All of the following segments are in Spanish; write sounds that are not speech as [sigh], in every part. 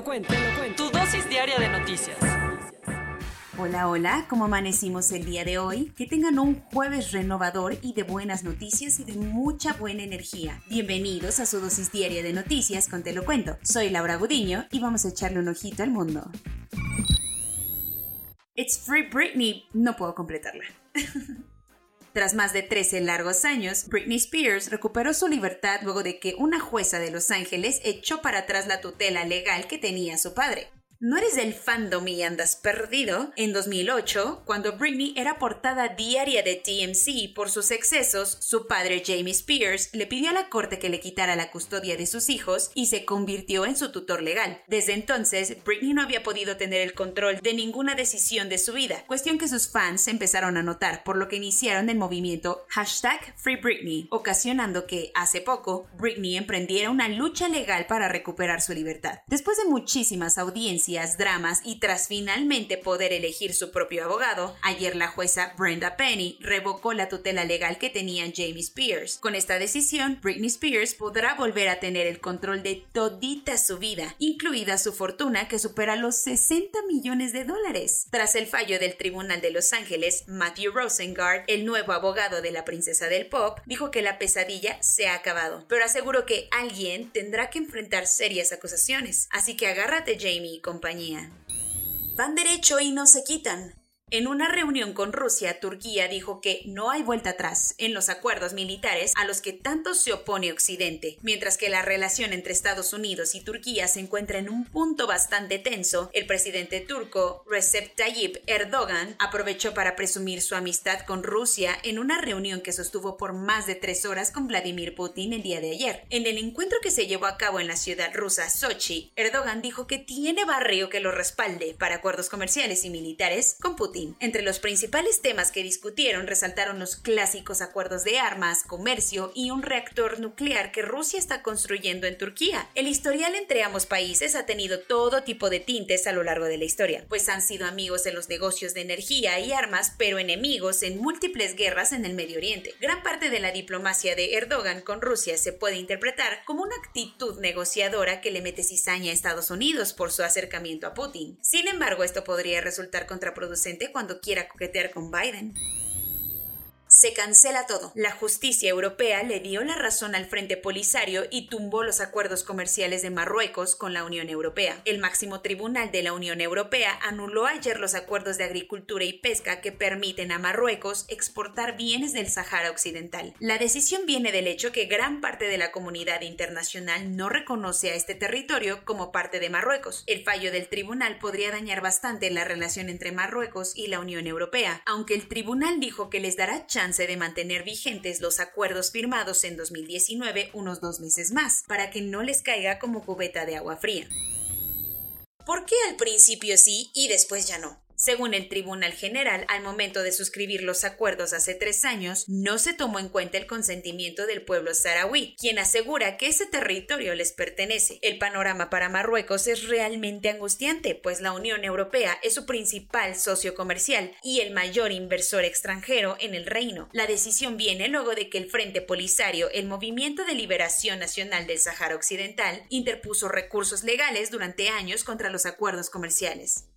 lo cuento, lo cuento. Tu dosis diaria de noticias. Hola, hola, ¿cómo amanecimos el día de hoy? Que tengan un jueves renovador y de buenas noticias y de mucha buena energía. Bienvenidos a su dosis diaria de noticias con Te lo cuento. Soy Laura Gudiño y vamos a echarle un ojito al mundo. It's Free Britney. No puedo completarla. [laughs] Tras más de 13 largos años, Britney Spears recuperó su libertad luego de que una jueza de Los Ángeles echó para atrás la tutela legal que tenía su padre. ¿No eres del fandom y andas perdido? En 2008, cuando Britney era portada diaria de TMC por sus excesos, su padre Jamie Spears le pidió a la corte que le quitara la custodia de sus hijos y se convirtió en su tutor legal. Desde entonces, Britney no había podido tener el control de ninguna decisión de su vida, cuestión que sus fans empezaron a notar, por lo que iniciaron el movimiento hashtag Free Britney, ocasionando que, hace poco, Britney emprendiera una lucha legal para recuperar su libertad. Después de muchísimas audiencias, dramas y tras finalmente poder elegir su propio abogado, ayer la jueza Brenda Penny revocó la tutela legal que tenía Jamie Spears. Con esta decisión, Britney Spears podrá volver a tener el control de todita su vida, incluida su fortuna que supera los 60 millones de dólares. Tras el fallo del Tribunal de Los Ángeles, Matthew Rosengard, el nuevo abogado de la princesa del pop, dijo que la pesadilla se ha acabado, pero aseguró que alguien tendrá que enfrentar serias acusaciones. Así que agárrate Jamie y Van derecho y no se quitan. En una reunión con Rusia, Turquía dijo que no hay vuelta atrás en los acuerdos militares a los que tanto se opone Occidente. Mientras que la relación entre Estados Unidos y Turquía se encuentra en un punto bastante tenso, el presidente turco Recep Tayyip Erdogan aprovechó para presumir su amistad con Rusia en una reunión que sostuvo por más de tres horas con Vladimir Putin el día de ayer. En el encuentro que se llevó a cabo en la ciudad rusa Sochi, Erdogan dijo que tiene barrio que lo respalde para acuerdos comerciales y militares con Putin. Entre los principales temas que discutieron resaltaron los clásicos acuerdos de armas, comercio y un reactor nuclear que Rusia está construyendo en Turquía. El historial entre ambos países ha tenido todo tipo de tintes a lo largo de la historia, pues han sido amigos en los negocios de energía y armas, pero enemigos en múltiples guerras en el Medio Oriente. Gran parte de la diplomacia de Erdogan con Rusia se puede interpretar como una actitud negociadora que le mete cizaña a Estados Unidos por su acercamiento a Putin. Sin embargo, esto podría resultar contraproducente cuando quiera coquetear con Biden. Se cancela todo. La justicia europea le dio la razón al Frente Polisario y tumbó los acuerdos comerciales de Marruecos con la Unión Europea. El máximo tribunal de la Unión Europea anuló ayer los acuerdos de agricultura y pesca que permiten a Marruecos exportar bienes del Sahara Occidental. La decisión viene del hecho que gran parte de la comunidad internacional no reconoce a este territorio como parte de Marruecos. El fallo del tribunal podría dañar bastante la relación entre Marruecos y la Unión Europea, aunque el tribunal dijo que les dará chance de mantener vigentes los acuerdos firmados en 2019 unos dos meses más, para que no les caiga como cubeta de agua fría. ¿Por qué al principio sí y después ya no? Según el Tribunal General, al momento de suscribir los acuerdos hace tres años, no se tomó en cuenta el consentimiento del pueblo saharaui, quien asegura que ese territorio les pertenece. El panorama para Marruecos es realmente angustiante, pues la Unión Europea es su principal socio comercial y el mayor inversor extranjero en el reino. La decisión viene luego de que el Frente Polisario, el Movimiento de Liberación Nacional del Sahara Occidental, interpuso recursos legales durante años contra los acuerdos comerciales.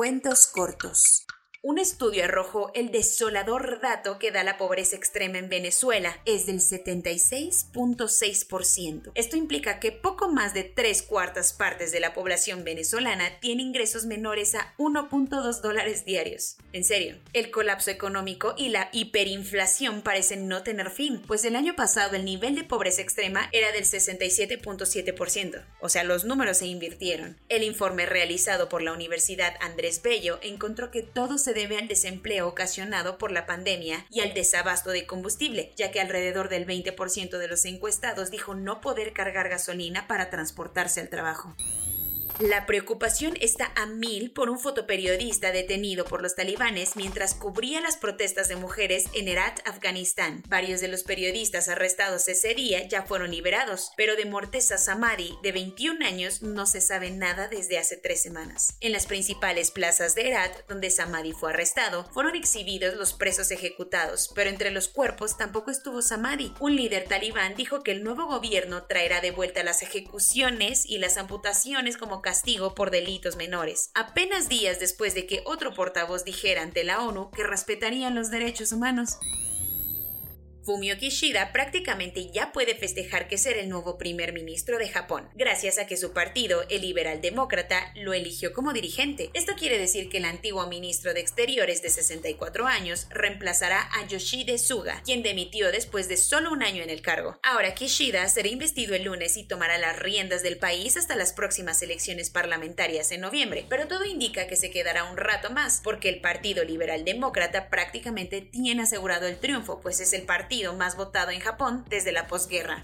Cuentos cortos. Un estudio arrojó el desolador dato que da la pobreza extrema en Venezuela, es del 76.6%. Esto implica que poco más de tres cuartas partes de la población venezolana tiene ingresos menores a 1.2 dólares diarios. En serio, el colapso económico y la hiperinflación parecen no tener fin, pues el año pasado el nivel de pobreza extrema era del 67.7%, o sea, los números se invirtieron. El informe realizado por la Universidad Andrés Bello encontró que todos se debe al desempleo ocasionado por la pandemia y al desabasto de combustible, ya que alrededor del 20% de los encuestados dijo no poder cargar gasolina para transportarse al trabajo. La preocupación está a mil por un fotoperiodista detenido por los talibanes mientras cubría las protestas de mujeres en Herat, Afganistán. Varios de los periodistas arrestados ese día ya fueron liberados, pero de Morteza Samadi, de 21 años, no se sabe nada desde hace tres semanas. En las principales plazas de Herat, donde Samadi fue arrestado, fueron exhibidos los presos ejecutados, pero entre los cuerpos tampoco estuvo Samadi. Un líder talibán dijo que el nuevo gobierno traerá de vuelta las ejecuciones y las amputaciones como castigo por delitos menores, apenas días después de que otro portavoz dijera ante la ONU que respetarían los derechos humanos. Fumio Kishida prácticamente ya puede festejar que será el nuevo primer ministro de Japón, gracias a que su partido, el Liberal Demócrata, lo eligió como dirigente. Esto quiere decir que el antiguo ministro de Exteriores de 64 años reemplazará a Yoshide Suga, quien demitió después de solo un año en el cargo. Ahora Kishida será investido el lunes y tomará las riendas del país hasta las próximas elecciones parlamentarias en noviembre, pero todo indica que se quedará un rato más, porque el Partido Liberal Demócrata prácticamente tiene asegurado el triunfo, pues es el partido más votado en Japón desde la posguerra.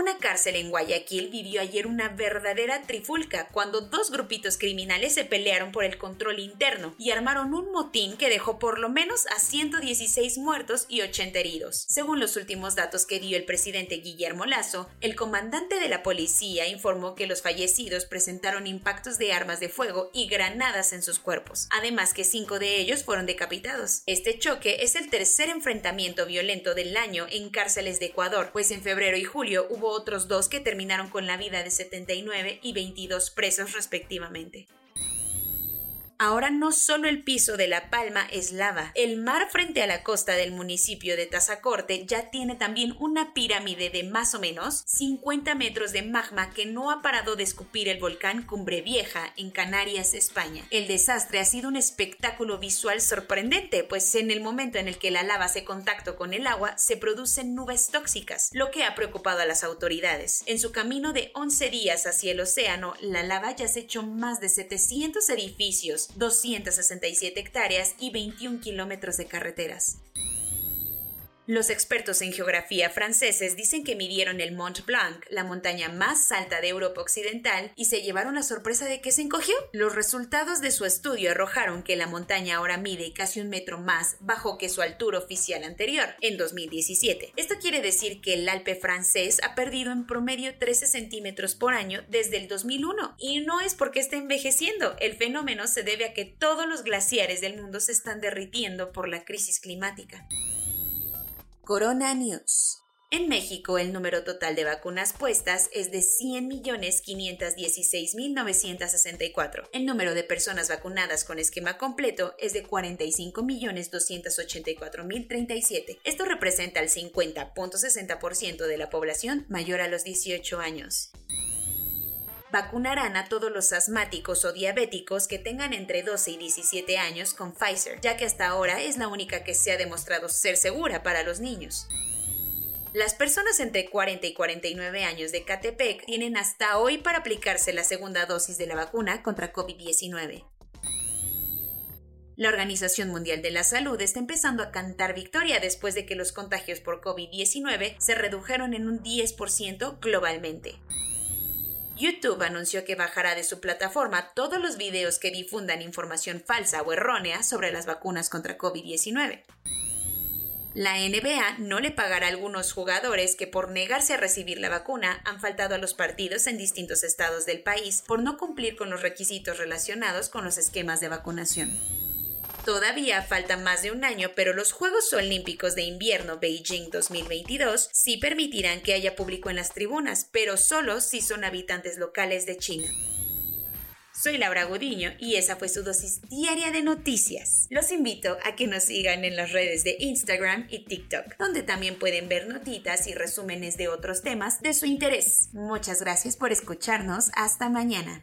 Una cárcel en Guayaquil vivió ayer una verdadera trifulca cuando dos grupitos criminales se pelearon por el control interno y armaron un motín que dejó por lo menos a 116 muertos y 80 heridos. Según los últimos datos que dio el presidente Guillermo Lazo, el comandante de la policía informó que los fallecidos presentaron impactos de armas de fuego y granadas en sus cuerpos, además que cinco de ellos fueron decapitados. Este choque es el tercer enfrentamiento violento del año en cárceles de Ecuador, pues en febrero y julio hubo otros dos que terminaron con la vida de 79 y 22 presos respectivamente. Ahora no solo el piso de La Palma es lava, el mar frente a la costa del municipio de Tazacorte ya tiene también una pirámide de más o menos 50 metros de magma que no ha parado de escupir el volcán Cumbre Vieja en Canarias, España. El desastre ha sido un espectáculo visual sorprendente, pues en el momento en el que la lava hace contacto con el agua se producen nubes tóxicas, lo que ha preocupado a las autoridades. En su camino de 11 días hacia el océano, la lava ya se echó más de 700 edificios, 267 hectáreas y 21 kilómetros de carreteras. Los expertos en geografía franceses dicen que midieron el Mont Blanc, la montaña más alta de Europa Occidental, y se llevaron la sorpresa de que se encogió. Los resultados de su estudio arrojaron que la montaña ahora mide casi un metro más bajo que su altura oficial anterior, en 2017. Esto quiere decir que el Alpe francés ha perdido en promedio 13 centímetros por año desde el 2001. Y no es porque esté envejeciendo, el fenómeno se debe a que todos los glaciares del mundo se están derritiendo por la crisis climática. Corona News. En México, el número total de vacunas puestas es de 100.516.964. El número de personas vacunadas con esquema completo es de 45.284.037. Esto representa el 50.60% de la población mayor a los 18 años vacunarán a todos los asmáticos o diabéticos que tengan entre 12 y 17 años con Pfizer, ya que hasta ahora es la única que se ha demostrado ser segura para los niños. Las personas entre 40 y 49 años de Catepec tienen hasta hoy para aplicarse la segunda dosis de la vacuna contra COVID-19. La Organización Mundial de la Salud está empezando a cantar victoria después de que los contagios por COVID-19 se redujeron en un 10% globalmente. YouTube anunció que bajará de su plataforma todos los videos que difundan información falsa o errónea sobre las vacunas contra COVID-19. La NBA no le pagará a algunos jugadores que por negarse a recibir la vacuna han faltado a los partidos en distintos estados del país por no cumplir con los requisitos relacionados con los esquemas de vacunación. Todavía falta más de un año, pero los Juegos Olímpicos de Invierno Beijing 2022 sí permitirán que haya público en las tribunas, pero solo si son habitantes locales de China. Soy Laura Godiño y esa fue su dosis diaria de noticias. Los invito a que nos sigan en las redes de Instagram y TikTok, donde también pueden ver notitas y resúmenes de otros temas de su interés. Muchas gracias por escucharnos. Hasta mañana.